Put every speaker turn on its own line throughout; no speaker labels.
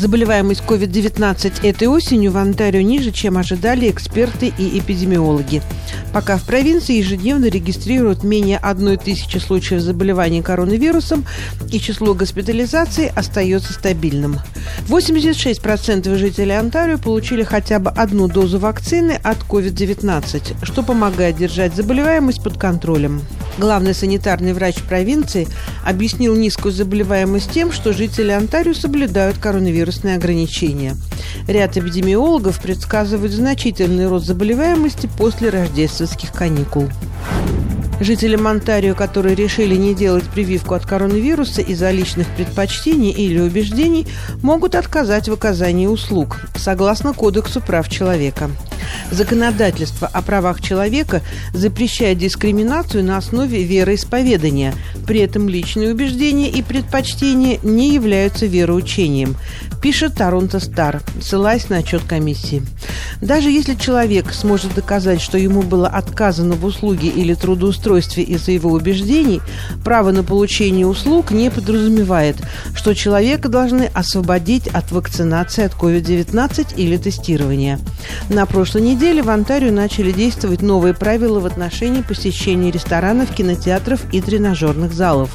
Заболеваемость COVID-19 этой осенью в Онтарио ниже, чем ожидали эксперты и эпидемиологи. Пока в провинции ежедневно регистрируют менее одной тысячи случаев заболевания коронавирусом, и число госпитализаций остается стабильным. 86% жителей Онтарио получили хотя бы одну дозу вакцины от COVID-19, что помогает держать заболеваемость под контролем. Главный санитарный врач провинции объяснил низкую заболеваемость тем, что жители Онтарио соблюдают коронавирусные ограничения. Ряд эпидемиологов предсказывают значительный рост заболеваемости после рождественских каникул. Жителям Онтарио, которые решили не делать прививку от коронавируса из-за личных предпочтений или убеждений, могут отказать в оказании услуг, согласно Кодексу прав человека. Законодательство о правах человека запрещает дискриминацию на основе вероисповедания. При этом личные убеждения и предпочтения не являются вероучением, пишет Торонто Стар, ссылаясь на отчет комиссии. Даже если человек сможет доказать, что ему было отказано в услуге или трудоустройстве из-за его убеждений, право на получение услуг не подразумевает, что человека должны освободить от вакцинации от COVID-19 или тестирования. На прошлой неделе в Онтарио начали действовать новые правила в отношении посещения ресторанов, кинотеатров и тренажерных залов.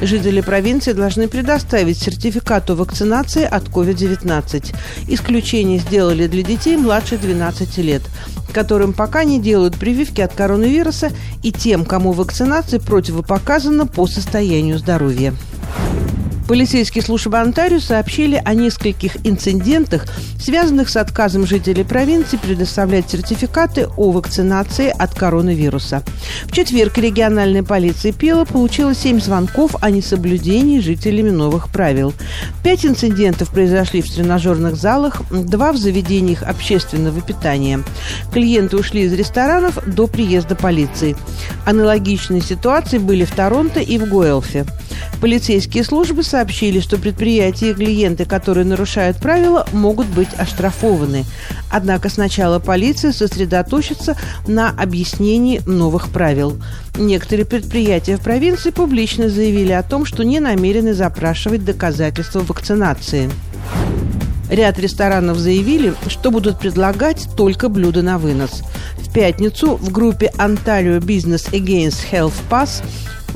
Жители провинции должны предоставить сертификат о вакцинации от COVID-19. Исключение сделали для детей младше 12 лет, которым пока не делают прививки от коронавируса и тем, кому вакцинация противопоказана по состоянию здоровья. Полицейские службы Онтарио сообщили о нескольких инцидентах, связанных с отказом жителей провинции предоставлять сертификаты о вакцинации от коронавируса. В четверг региональная полиция Пела получила семь звонков о несоблюдении жителями новых правил. Пять инцидентов произошли в тренажерных залах, два в заведениях общественного питания. Клиенты ушли из ресторанов до приезда полиции. Аналогичные ситуации были в Торонто и в Гуэлфе. Полицейские службы сообщили, что предприятия и клиенты, которые нарушают правила, могут быть оштрафованы. Однако сначала полиция сосредоточится на объяснении новых правил. Некоторые предприятия в провинции публично заявили о том, что не намерены запрашивать доказательства вакцинации. Ряд ресторанов заявили, что будут предлагать только блюда на вынос. В пятницу в группе Ontario Business Against Health Pass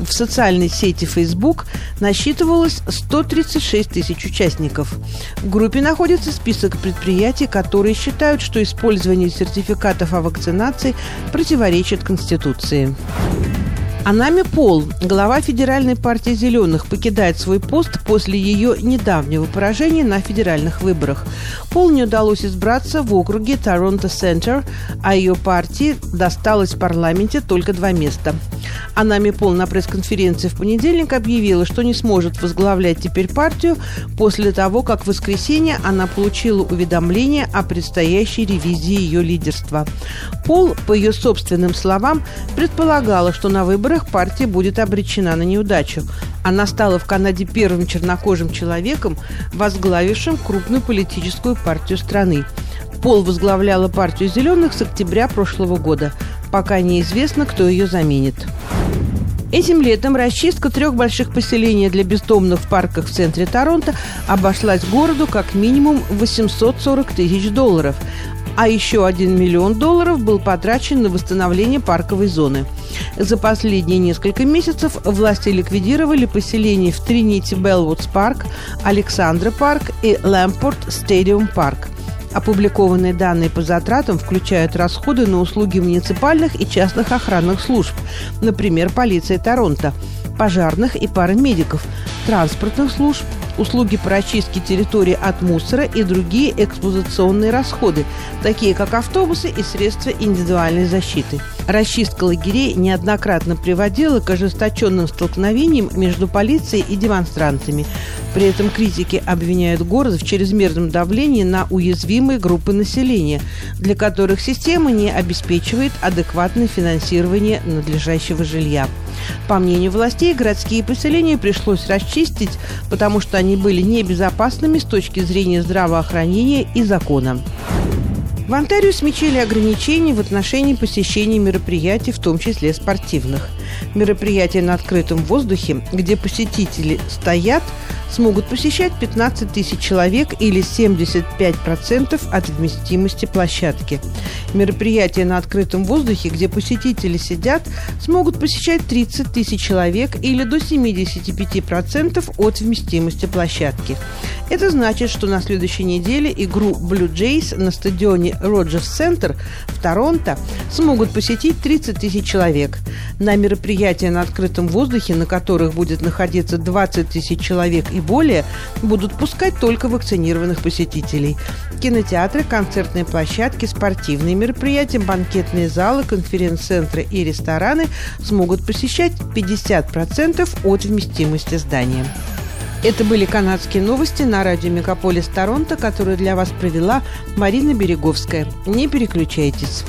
в социальной сети Facebook насчитывалось 136 тысяч участников. В группе находится список предприятий, которые считают, что использование сертификатов о вакцинации противоречит Конституции. Анами Пол, глава Федеральной партии «Зеленых», покидает свой пост после ее недавнего поражения на федеральных выборах. Пол не удалось избраться в округе Торонто Центр, а ее партии досталось в парламенте только два места. Анами Пол на пресс-конференции в понедельник объявила, что не сможет возглавлять теперь партию после того, как в воскресенье она получила уведомление о предстоящей ревизии ее лидерства. Пол, по ее собственным словам, предполагала, что на выборах партия будет обречена на неудачу. Она стала в Канаде первым чернокожим человеком, возглавившим крупную политическую партию страны. Пол возглавляла партию «Зеленых» с октября прошлого года. Пока неизвестно, кто ее заменит. Этим летом расчистка трех больших поселений для бездомных в парках в центре Торонто обошлась городу как минимум 840 тысяч долларов а еще 1 миллион долларов был потрачен на восстановление парковой зоны. За последние несколько месяцев власти ликвидировали поселения в Тринити Белвудс парк, Александра парк и Лэмпорт Стадиум парк. Опубликованные данные по затратам включают расходы на услуги муниципальных и частных охранных служб, например, полиции Торонто, пожарных и парамедиков, транспортных служб, услуги по очистке территории от мусора и другие эксплуатационные расходы, такие как автобусы и средства индивидуальной защиты. Расчистка лагерей неоднократно приводила к ожесточенным столкновениям между полицией и демонстрантами. При этом критики обвиняют город в чрезмерном давлении на уязвимые группы населения, для которых система не обеспечивает адекватное финансирование надлежащего жилья. По мнению властей, городские поселения пришлось расчистить, потому что они были небезопасными с точки зрения здравоохранения и закона. В Онтарио смягчили ограничения в отношении посещения мероприятий, в том числе спортивных. Мероприятия на открытом воздухе, где посетители стоят, смогут посещать 15 тысяч человек или 75% от вместимости площадки. Мероприятия на открытом воздухе, где посетители сидят, смогут посещать 30 тысяч человек или до 75% от вместимости площадки. Это значит, что на следующей неделе игру Blue Jays на стадионе Роджерс Центр в Торонто смогут посетить 30 тысяч человек. На мероприятия на открытом воздухе, на которых будет находиться 20 тысяч человек и более, будут пускать только вакцинированных посетителей. Кинотеатры, концертные площадки, спортивные мероприятия, банкетные залы, конференц-центры и рестораны смогут посещать 50% от вместимости здания. Это были канадские новости на радио Мегаполис Торонто, которые для вас провела Марина Береговская. Не переключайтесь.